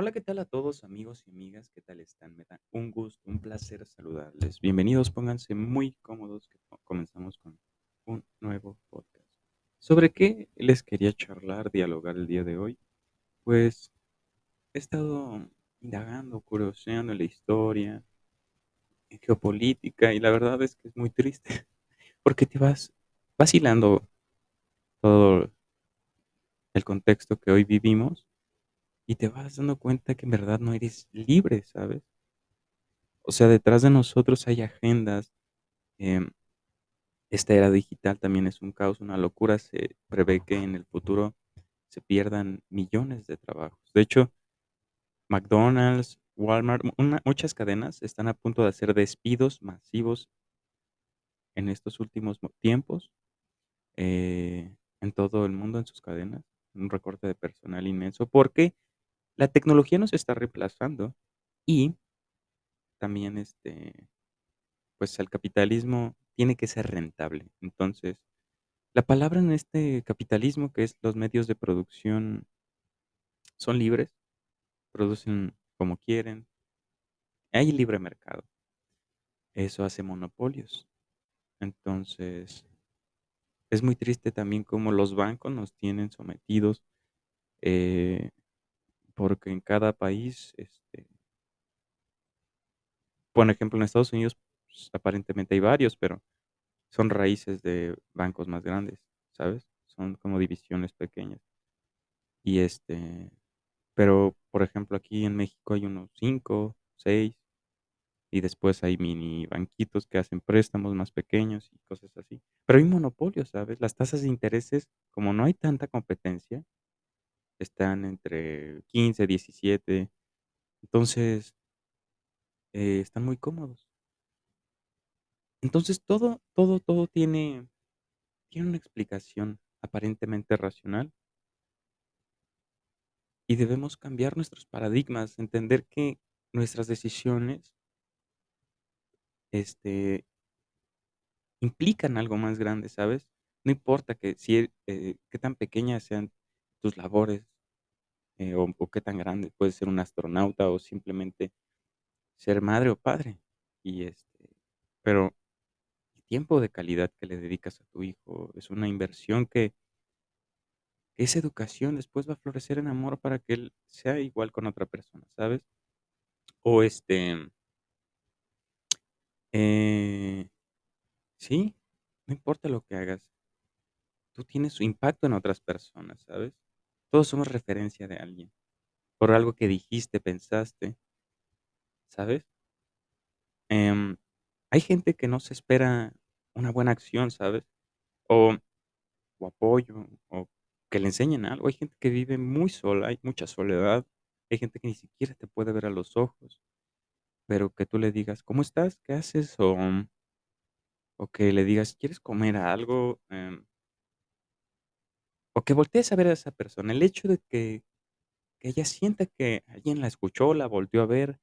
Hola, ¿qué tal a todos amigos y amigas? ¿Qué tal están? Me da un gusto, un placer saludarles. Bienvenidos, pónganse muy cómodos que co- comenzamos con un nuevo podcast. ¿Sobre qué les quería charlar, dialogar el día de hoy? Pues he estado indagando, curioseando en la historia, en geopolítica, y la verdad es que es muy triste, porque te vas vacilando todo el contexto que hoy vivimos y te vas dando cuenta que en verdad no eres libre, ¿sabes? O sea, detrás de nosotros hay agendas. em, esta era digital también es un caos, una locura. Se prevé que en el futuro se pierdan millones de trabajos. De hecho, McDonald's, Walmart, una- muchas cadenas están a punto de hacer despidos masivos en estos últimos mo- tiempos eh, en todo el mundo, en sus cadenas. Un recorte de personal inmenso porque la tecnología nos está reemplazando y también este, pues el capitalismo tiene que ser rentable. Entonces, la palabra en este capitalismo, que es los medios de producción, son libres, producen como quieren, hay libre mercado. Eso hace monopolios. Entonces, es muy triste también cómo los bancos nos tienen sometidos, eh, porque en cada país, este, por ejemplo, en Estados Unidos, pues, aparentemente hay varios, pero son raíces de bancos más grandes, ¿sabes? Son como divisiones pequeñas. Y este, pero por ejemplo, aquí en México hay unos 5, 6, y después hay mini banquitos que hacen préstamos más pequeños y cosas así. Pero hay monopolios, ¿sabes? Las tasas de intereses, como no hay tanta competencia, están entre 15, 17, entonces eh, están muy cómodos. Entonces todo, todo, todo tiene, tiene una explicación aparentemente racional y debemos cambiar nuestros paradigmas, entender que nuestras decisiones este, implican algo más grande, ¿sabes? No importa que si, eh, qué tan pequeñas sean tus labores eh, o, qué tan grande, puedes ser un astronauta o simplemente ser madre o padre. Y este, pero el tiempo de calidad que le dedicas a tu hijo es una inversión que esa educación después va a florecer en amor para que él sea igual con otra persona, ¿sabes? O este, eh, sí, no importa lo que hagas, tú tienes su impacto en otras personas, ¿sabes? Todos somos referencia de alguien, por algo que dijiste, pensaste, ¿sabes? Em, hay gente que no se espera una buena acción, ¿sabes? O, o apoyo, o que le enseñen algo. Hay gente que vive muy sola, hay mucha soledad. Hay gente que ni siquiera te puede ver a los ojos, pero que tú le digas, ¿cómo estás? ¿Qué haces? O, que le digas, ¿quieres comer algo? Em, o que voltees a ver a esa persona. El hecho de que, ella sienta que alguien la escuchó, la volteó a ver,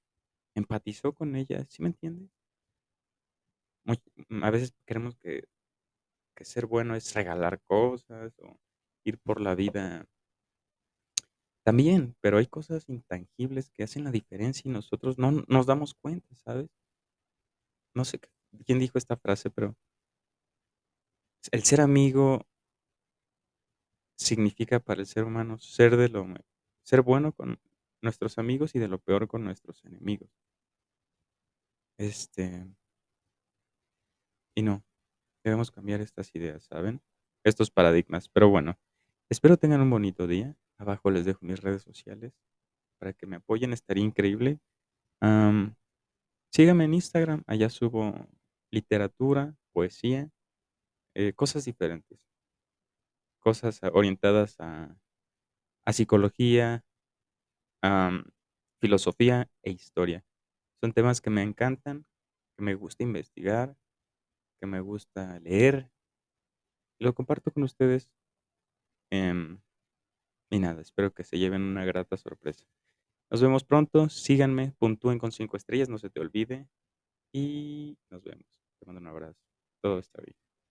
empatizó con ella, ¿sí me entiendes? Muy- a veces creemos que ser bueno es regalar cosas o ir por la vida también, pero hay cosas intangibles que hacen la diferencia y nosotros no nos damos cuenta, ¿sabes? No sé quién dijo esta frase, pero el ser amigo significa para el ser humano ser de lo ser bueno con nuestros amigos y de lo peor con nuestros enemigos. Este, y no, debemos cambiar estas ideas, ¿saben? Estos paradigmas, pero bueno, espero tengan un bonito día. Abajo les dejo mis redes sociales para que me apoyen, estaría increíble. Síganme en Instagram, allá subo literatura, poesía, eh, cosas diferentes, cosas orientadas a, a psicología, am, filosofía e historia. Son temas que me encantan, que me gusta investigar, que me gusta leer, lo comparto con ustedes. em, y nada, espero que se lleven una grata sorpresa. Nos vemos pronto, síganme, puntúen con cinco estrellas, no se te olvide, y nos vemos. Te mando un abrazo. Todo está bien.